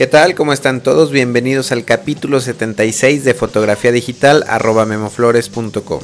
¿Qué tal? ¿Cómo están todos? Bienvenidos al capítulo 76 de fotografía digital arroba memoflores.com.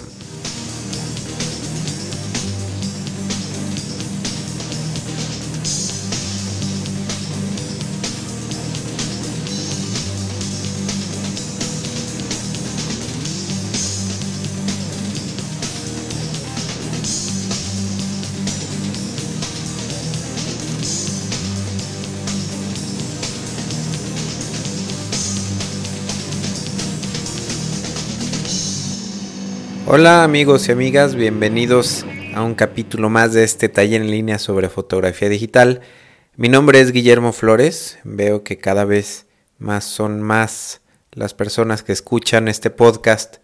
Hola amigos y amigas, bienvenidos a un capítulo más de este taller en línea sobre fotografía digital. Mi nombre es Guillermo Flores, veo que cada vez más son más las personas que escuchan este podcast.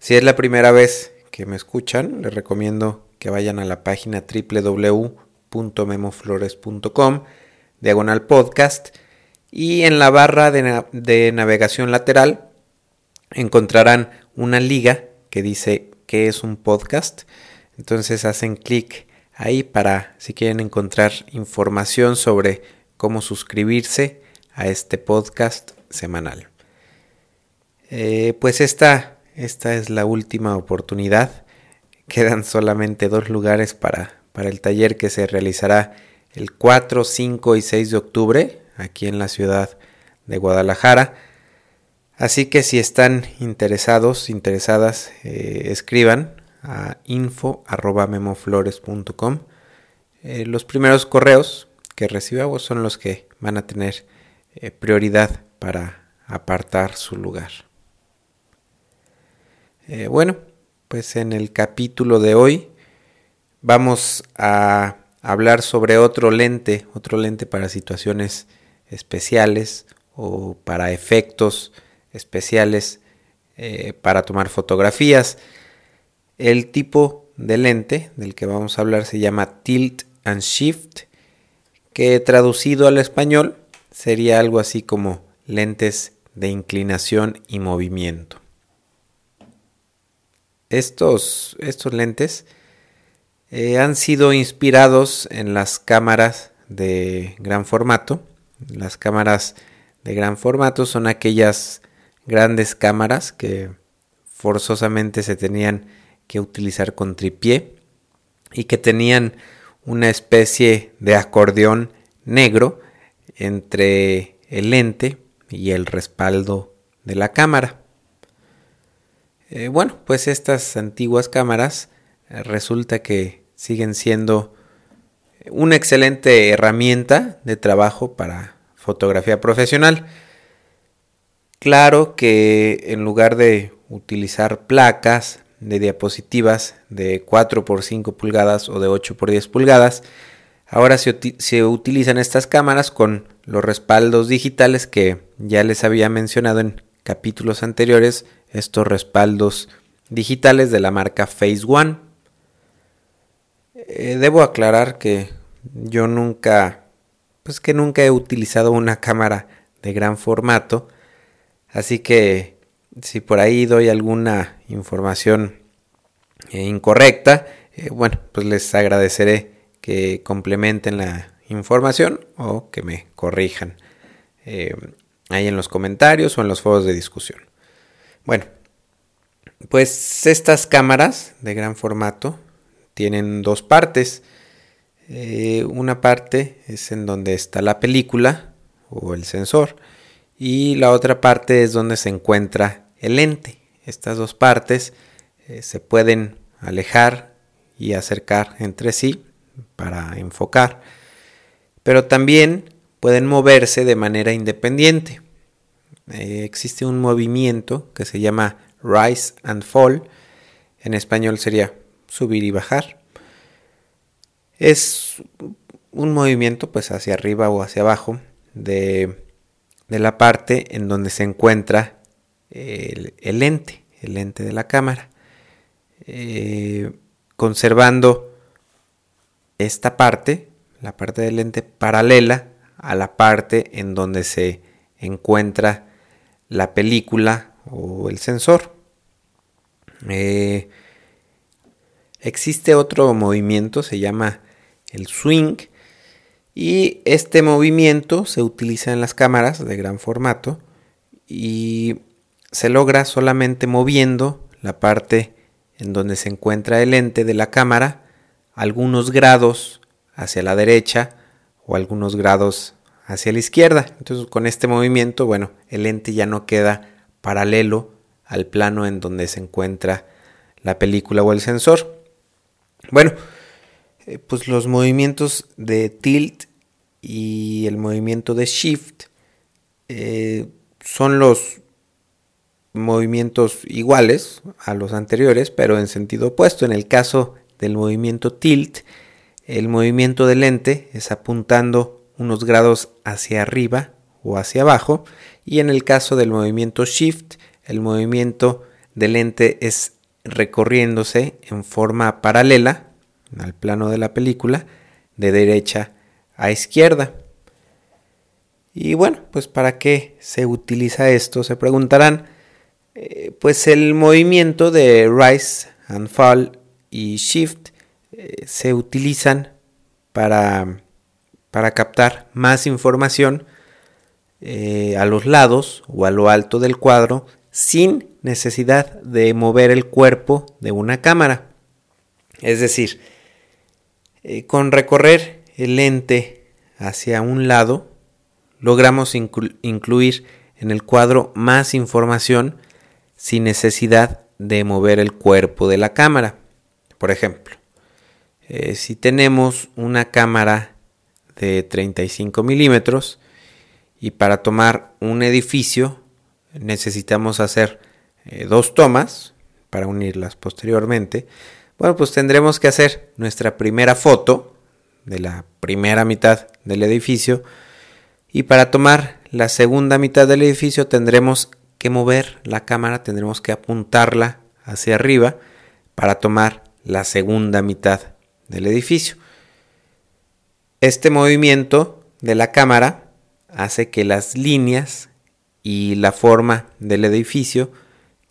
Si es la primera vez que me escuchan, les recomiendo que vayan a la página www.memoflores.com, diagonal podcast, y en la barra de, de navegación lateral encontrarán una liga que dice que es un podcast. Entonces hacen clic ahí para si quieren encontrar información sobre cómo suscribirse a este podcast semanal. Eh, pues esta, esta es la última oportunidad. Quedan solamente dos lugares para, para el taller que se realizará el 4, 5 y 6 de octubre aquí en la ciudad de Guadalajara. Así que si están interesados, interesadas, eh, escriban a info.memoflores.com. Eh, los primeros correos que recibamos son los que van a tener eh, prioridad para apartar su lugar. bueno, pues en el capítulo de hoy vamos a hablar sobre otro lente, otro lente para situaciones especiales o para efectos especiales eh, para tomar fotografías. El tipo de lente del que vamos a hablar se llama Tilt and Shift, que traducido al español sería algo así como lentes de inclinación y movimiento. Estos, estos lentes eh, han sido inspirados en las cámaras de gran formato. Las cámaras de gran formato son aquellas grandes cámaras que forzosamente se tenían que utilizar con tripié y que tenían una especie de acordeón negro entre el lente y el respaldo de la cámara. Eh, bueno, pues estas antiguas cámaras eh, resulta que siguen siendo una excelente herramienta de trabajo para fotografía profesional. Claro que en lugar de utilizar placas de diapositivas de 4 por 5 pulgadas o de 8 por 10 pulgadas, ahora se, utilizan estas cámaras con los respaldos digitales que ya les había mencionado en capítulos anteriores, estos respaldos digitales de la marca Phase One. Eh, debo aclarar que yo nunca, pues que nunca he utilizado una cámara de gran formato, Así que si por ahí doy alguna información eh, incorrecta, eh, bueno, pues les agradeceré que complementen la información o que me corrijan eh, ahí en los comentarios o en los foros de discusión. Bueno, pues estas cámaras de gran formato tienen dos partes. una parte es en donde está la película o el sensor y la otra parte es donde se encuentra el lente. Estas dos partes eh, se pueden alejar y acercar entre sí para enfocar, pero también pueden moverse de manera independiente. Eh, existe un movimiento que se llama rise and fall, en español sería subir y bajar. Es un movimiento pues hacia arriba o hacia abajo de de la parte en donde se encuentra el, lente, el lente de la cámara, eh, conservando esta parte, la parte del lente paralela a la parte en donde se encuentra la película o el sensor. Eh, existe otro movimiento, se llama el swing, Y este movimiento se utiliza en las cámaras de gran formato y se logra solamente moviendo la parte en donde se encuentra el lente de la cámara algunos grados hacia la derecha o algunos grados hacia la izquierda. Entonces con este movimiento, bueno, el lente ya no queda paralelo al plano en donde se encuentra la película o el sensor. Bueno, eh, pues los movimientos de tilt y el movimiento de shift eh, son los movimientos iguales a los anteriores, pero en sentido opuesto. En el caso del movimiento tilt, el movimiento del lente es apuntando unos grados hacia arriba o hacia abajo y en el caso del movimiento shift, el movimiento del lente es recorriéndose en forma paralela al plano de la película de derecha a izquierda. Y bueno, pues para qué se utiliza esto, se preguntarán. Eh, pues el movimiento de rise and fall y shift eh, se utilizan para, para, captar más información eh, a los lados o a lo alto del cuadro sin necesidad de mover el cuerpo de una cámara. Es decir, con recorrer el lente hacia un lado, logramos incluir en el cuadro más información sin necesidad de mover el cuerpo de la cámara. Por ejemplo, eh, si tenemos una cámara de 35 milímetros y para tomar un edificio necesitamos hacer eh, dos tomas para unirlas posteriormente, bueno, pues tendremos que hacer nuestra primera foto de la primera mitad del edificio y para tomar la segunda mitad del edificio tendremos que mover la cámara, tendremos que apuntarla hacia arriba para tomar la segunda mitad del edificio. Este movimiento de la cámara hace que las líneas y la forma del edificio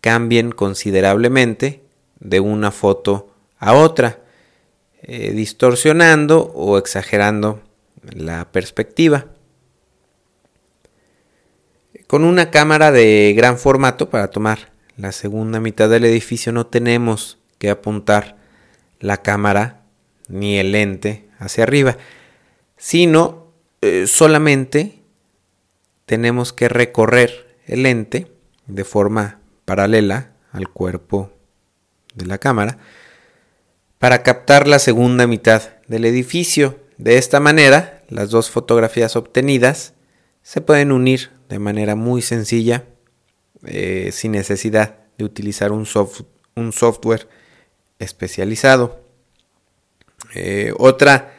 cambien considerablemente de una foto a otra, eh, distorsionando o exagerando la perspectiva. Con una cámara de gran formato para tomar la segunda mitad del edificio no tenemos que apuntar la cámara ni el lente hacia arriba, sino eh, solamente tenemos que recorrer el lente de forma paralela al cuerpo de la cámara para captar la segunda mitad del edificio. De esta manera, las dos fotografías obtenidas se pueden unir de manera muy sencilla, eh, sin necesidad de utilizar un, software especializado. Eh, otra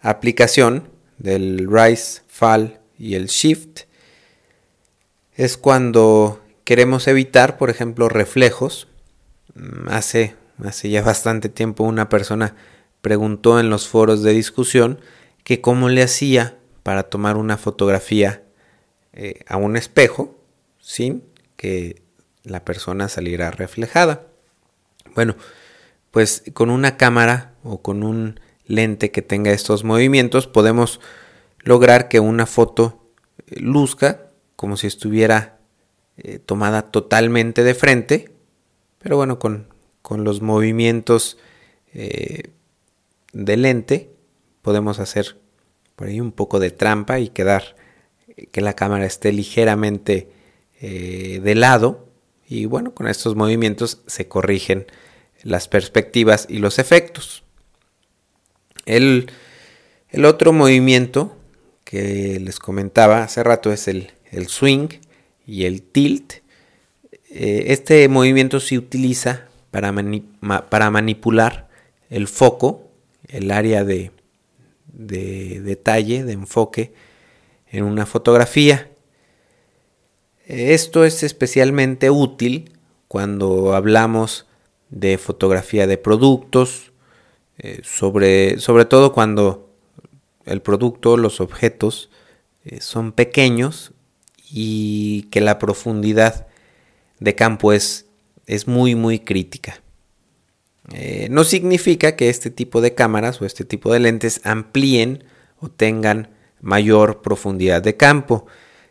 aplicación del Rise, Fall y el Shift es cuando queremos evitar, por ejemplo, reflejos. Mm, hace, hace ya bastante tiempo una persona preguntó en los foros de discusión que cómo le hacía para tomar una fotografía eh, a un espejo sin que la persona saliera reflejada. Bueno, pues con una cámara o con un lente que tenga estos movimientos podemos lograr que una foto eh, luzca como si estuviera eh, tomada totalmente de frente, pero bueno, con, los movimientos de lente podemos hacer por ahí un poco de trampa y quedar que la cámara esté ligeramente eh, de lado y bueno, con estos movimientos se corrigen las perspectivas y los efectos. El, otro movimiento que les comentaba hace rato es el, swing y el tilt. Eh, este movimiento se utiliza para, manipular el foco, el área de, de detalle, de enfoque en una fotografía. Esto es especialmente útil cuando hablamos de fotografía de productos, eh, sobre, sobre todo cuando el producto, los objetos eh, son pequeños y que la profundidad de campo es, es muy muy crítica. Eh, no significa que este tipo de cámaras o este tipo de lentes amplíen o tengan mayor profundidad de campo,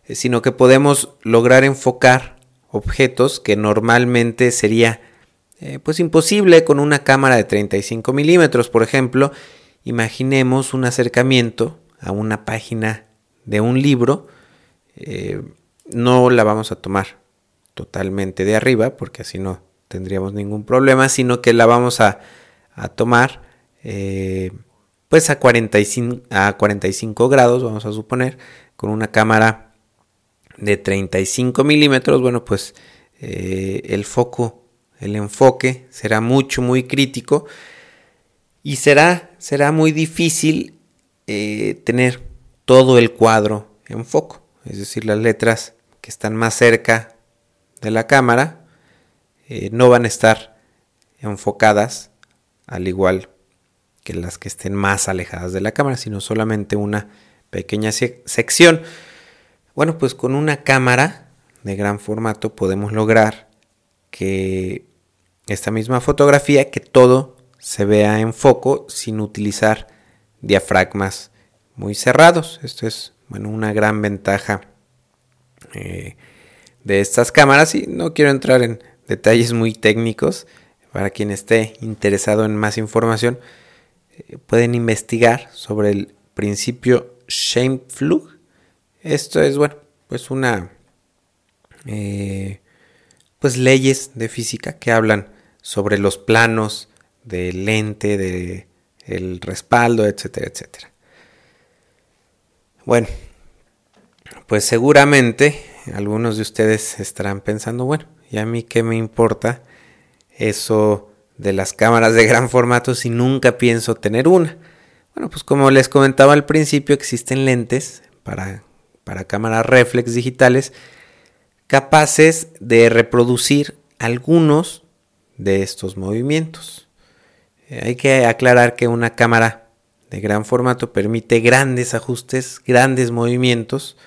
eh, sino que podemos lograr enfocar objetos que normalmente sería eh, pues imposible con una cámara de 35 milímetros, por ejemplo, imaginemos un acercamiento a una página de un libro, no la vamos a tomar totalmente de arriba, porque así no tendríamos ningún problema, sino que la vamos a, tomar eh, pues a 45, a 45 grados, vamos a suponer, con una cámara de 35 milímetros, bueno, pues eh, el foco, el enfoque será mucho, muy crítico y será, será muy difícil eh, tener todo el cuadro en foco, es decir, las letras que están más cerca de la cámara eh, no van a estar enfocadas al igual que las que estén más alejadas de la cámara, sino solamente una pequeña sección. Bueno, pues con una cámara de gran formato podemos lograr que esta misma fotografía, que todo se vea en foco sin utilizar diafragmas muy cerrados. Esto es bueno, una gran ventaja eh, de estas cámaras y no quiero entrar en detalles muy técnicos. Para quien esté interesado en más información, eh, pueden investigar sobre el principio Scheimpflug. Esto es, bueno, pues una... Eh, pues leyes de física que hablan sobre los planos del lente, de el respaldo, etcétera, etcétera. Bueno, pues seguramente algunos de ustedes estarán pensando, bueno, ¿y a mí qué me importa eso de las cámaras de gran formato si nunca pienso tener una? Bueno, pues como les comentaba al principio, existen lentes para, para cámaras reflex digitales capaces de reproducir algunos de estos movimientos. Eh, hay que aclarar que una cámara de gran formato permite grandes ajustes, grandes movimientos,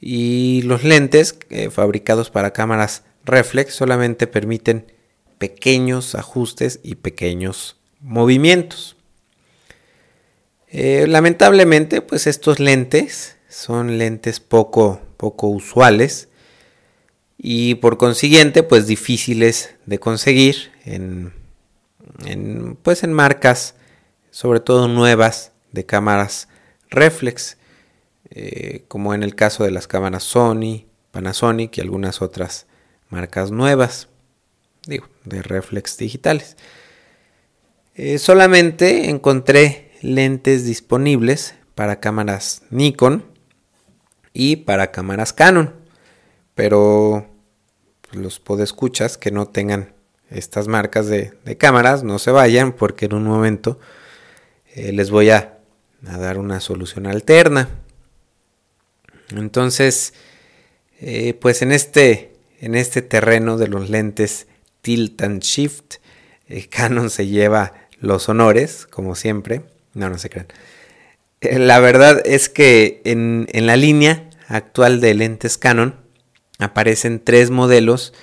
y los lentes eh, fabricados para cámaras reflex solamente permiten pequeños ajustes y pequeños movimientos. Eh, lamentablemente, pues estos lentes son lentes poco, poco usuales y por consiguiente, pues difíciles de conseguir en, pues en marcas, sobre todo nuevas, de cámaras reflex. Eh, como en el caso de las cámaras Sony, Panasonic y algunas otras marcas nuevas, digo, de reflex digitales. Eh, solamente encontré lentes disponibles para cámaras Nikon y para cámaras Canon, pero los podescuchas que no tengan estas marcas de, cámaras no se vayan porque en un momento eh, les voy a dar una solución alterna. Entonces, eh, pues en este, en este terreno de los lentes tilt and shift, eh, Canon se lleva los honores, como siempre. No, no se crean. Eh, la verdad es que en, la línea actual de lentes Canon aparecen tres modelos,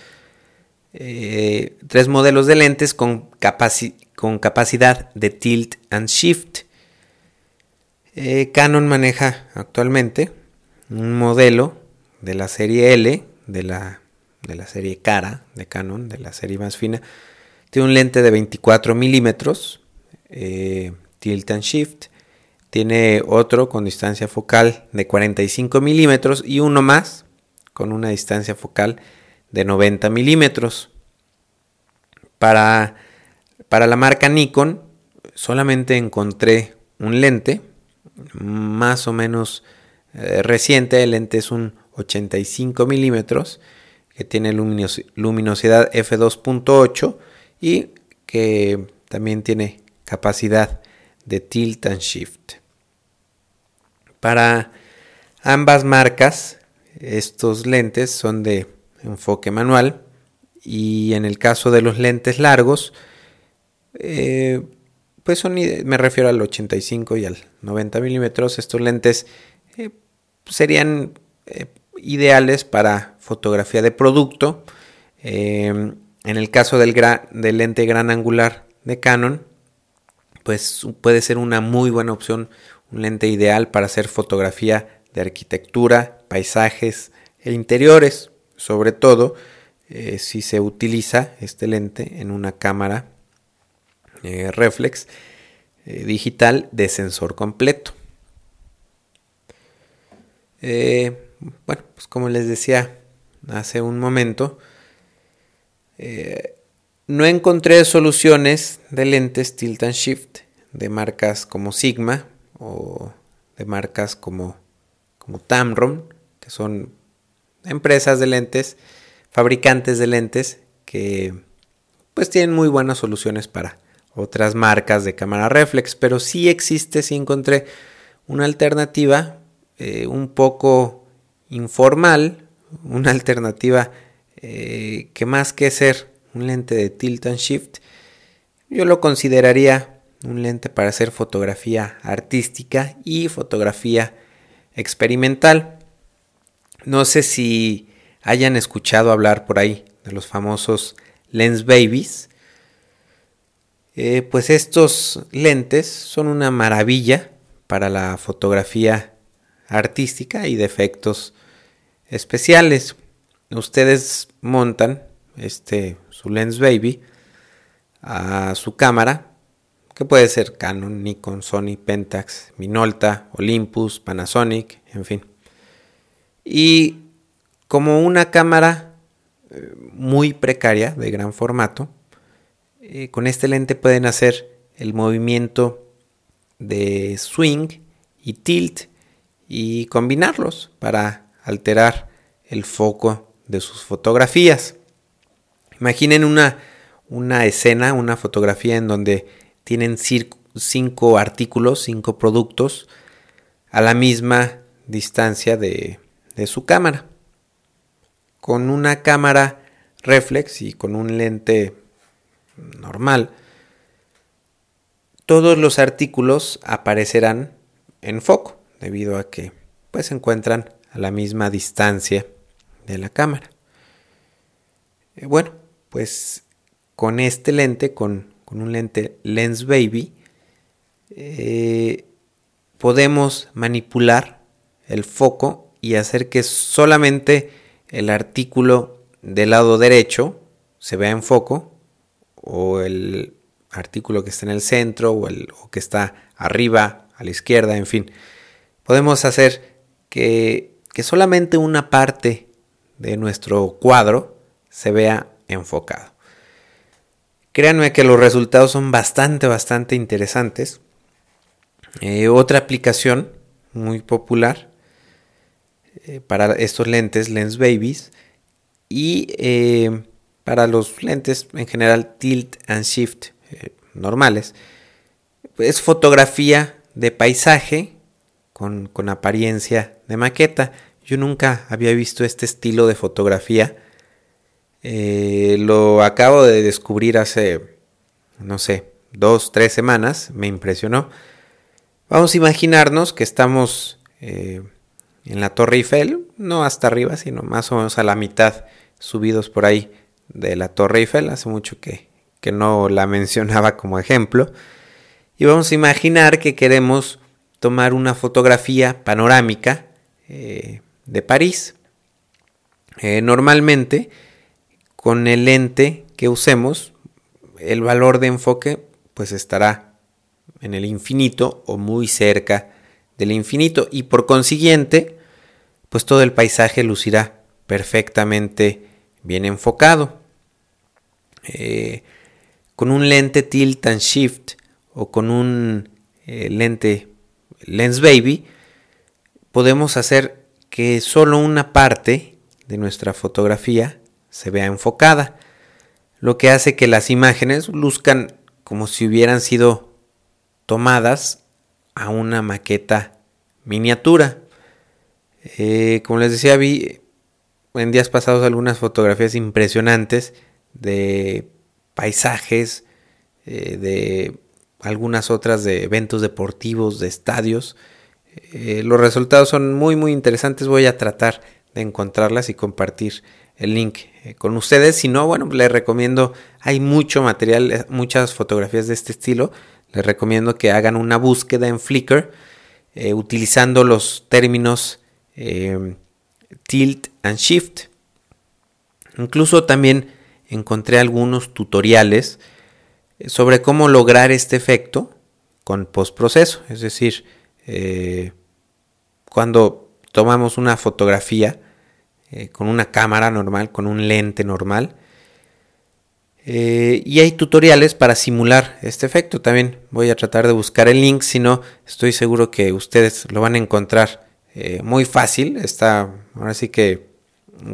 tres modelos de lentes con, con capacidad de tilt and shift. Canon maneja actualmente un modelo de la serie L, de la, de la serie cara de Canon, de la serie más fina. Tiene un lente de 24 milímetros, eh, tilt and shift. Tiene otro con distancia focal de 45 milímetros y uno más con una distancia focal de 90 milímetros. Para, para la marca Nikon solamente encontré un lente más o menos eh, reciente, el lente es un 85 milímetros que tiene luminosidad f2.8 y que también tiene capacidad de tilt and shift. Para ambas marcas, estos lentes son de enfoque manual y en el caso de los lentes largos, eh, pues son, me refiero al 85 y al 90 milímetros, estos lentes eh, serían eh, ideales para fotografía de producto. Em, en el caso del, del, lente gran angular de Canon, pues puede ser una muy buena opción un lente ideal para hacer fotografía de arquitectura, paisajes e interiores, sobre todo eh, si se utiliza este lente en una cámara eh, reflex digital de sensor completo. Bueno, pues como les decía hace un momento, no encontré soluciones de lentes tilt and shift de marcas como Sigma o de marcas como, como Tamron, que son empresas de lentes, fabricantes de lentes que pues tienen muy buenas soluciones para otras marcas de cámara reflex, pero sí existe, sí encontré una alternativa eh, un poco informal, una alternativa eh, que más que ser un lente de tilt and shift, yo lo consideraría un lente para hacer fotografía artística y fotografía experimental. No sé si hayan escuchado hablar por ahí de los famosos lens babies. Eh, pues estos lentes son una maravilla para la fotografía artística y de efectos especiales. Ustedes montan este su lens baby a su cámara que puede ser Canon, Nikon, Sony, Pentax, Minolta, Olympus, Panasonic, en fin. Y como una cámara eh, muy precaria de gran formato, eh, con este lente pueden hacer el movimiento de swing y tilt y combinarlos para alterar el foco de sus fotografías. Imaginen una, una escena, una fotografía en donde tienen cinco artículos, cinco productos a la misma distancia de, de su cámara. Con una cámara reflex y con un lente normal, todos los artículos aparecerán en foco debido a que pues se encuentran a la misma distancia de la cámara. Eh, bueno, pues con este lente, con con un lente Lens Baby, eh, podemos manipular el foco y hacer que solamente el artículo del lado derecho se vea en foco o el artículo que está en el centro o el que está arriba a la izquierda, en fin. Podemos hacer que, solamente una parte de nuestro cuadro se vea enfocado. Créanme que los resultados son bastante, bastante interesantes. Eh, otra aplicación muy popular eh, para estos lentes, Lens Babies, y eh, para los lentes en general Tilt and Shift normales, es fotografía de paisaje con, con apariencia de maqueta. Yo nunca había visto este estilo de fotografía eh, lo acabo de descubrir hace, no sé, dos, tres semanas. Me impresionó. Vamos a imaginarnos que estamos eh, en la Torre Eiffel, no hasta arriba, sino más o menos a la mitad, subidos por ahí de la Torre Eiffel. Hace mucho que, que no la mencionaba como ejemplo. Y vamos a imaginar que queremos tomar una fotografía panorámica eh, de París. normalmente con el lente que usemos, el valor de enfoque pues estará en el infinito o muy cerca del infinito y por consiguiente pues todo el paisaje lucirá perfectamente bien enfocado. Eh, con un lente tilt and shift o con un eh, lente lens baby podemos hacer que solo una parte de nuestra fotografía se vea enfocada, lo que hace que las imágenes luzcan como si hubieran sido tomadas a una maqueta miniatura. Eh, como les decía, vi en días pasados algunas fotografías impresionantes de paisajes, eh, de algunas otras de eventos deportivos, de estadios. Eh, los resultados son muy muy interesantes. Voy a tratar de encontrarlas y compartir el link eh, con ustedes. Si no, bueno, les recomiendo, hay mucho material, eh, muchas fotografías de este estilo. Les recomiendo que hagan una búsqueda en Flickr utilizando los términos tilt and shift. Incluso también encontré algunos tutoriales sobre cómo lograr este efecto con postproceso, es decir, cuando tomamos una fotografía con una cámara normal, con un lente normal, eh, y hay tutoriales para simular este efecto. También voy a tratar de buscar el link, si no, estoy seguro que ustedes lo van a encontrar eh, muy fácil. Está, ahora sí que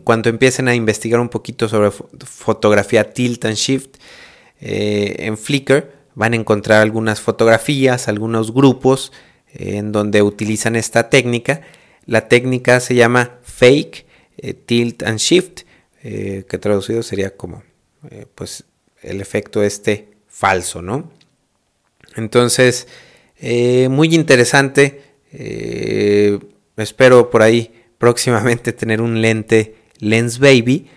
cuando empiecen a investigar un poquito sobre fotografía tilt and shift eh, en Flickr, van a encontrar algunas fotografías, algunos grupos en donde utilizan esta técnica. La técnica se llama fake tilt and shift, que traducido sería como eh, pues el efecto este falso, ¿no? Entonces, eh, muy interesante. Eh, espero por ahí próximamente tener un lente Lens Baby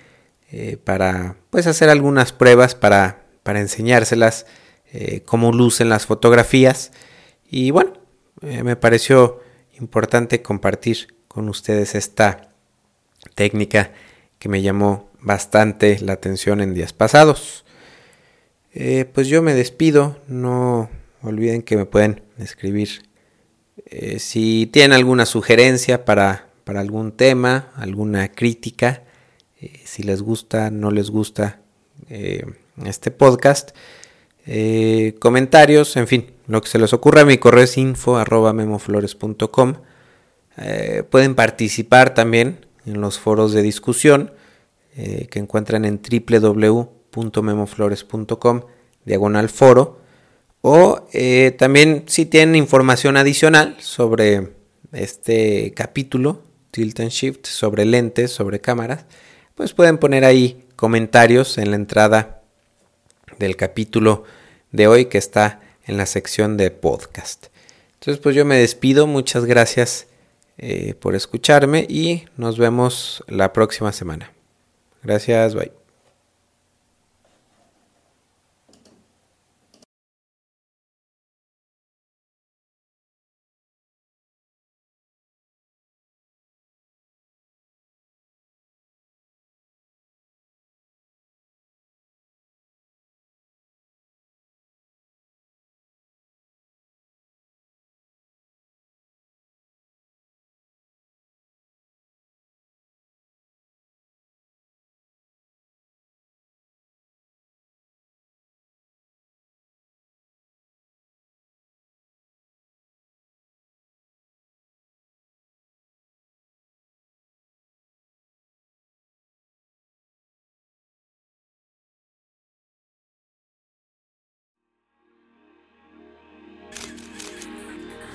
para pues hacer algunas pruebas para, para enseñárselas cómo lucen las fotografías. Y bueno, me pareció importante compartir con ustedes esta técnica que me llamó bastante la atención en días pasados. Eh, pues yo me despido, no olviden que me pueden escribir eh, si tienen alguna sugerencia para, para algún tema, alguna crítica, eh, si les gusta, no les gusta este podcast, comentarios, en fin, lo que se les ocurra, mi correo es info arroba memoflores.com. pueden participar también en los foros de discusión eh, que encuentran en www.memoflores.com diagonal foro o eh, también si tienen información adicional sobre este capítulo tilt and shift sobre lentes sobre cámaras pues pueden poner ahí comentarios en la entrada del capítulo de hoy que está en la sección de podcast. Entonces pues yo me despido. Muchas gracias eh, por escucharme y nos vemos la próxima semana. Gracias, bye.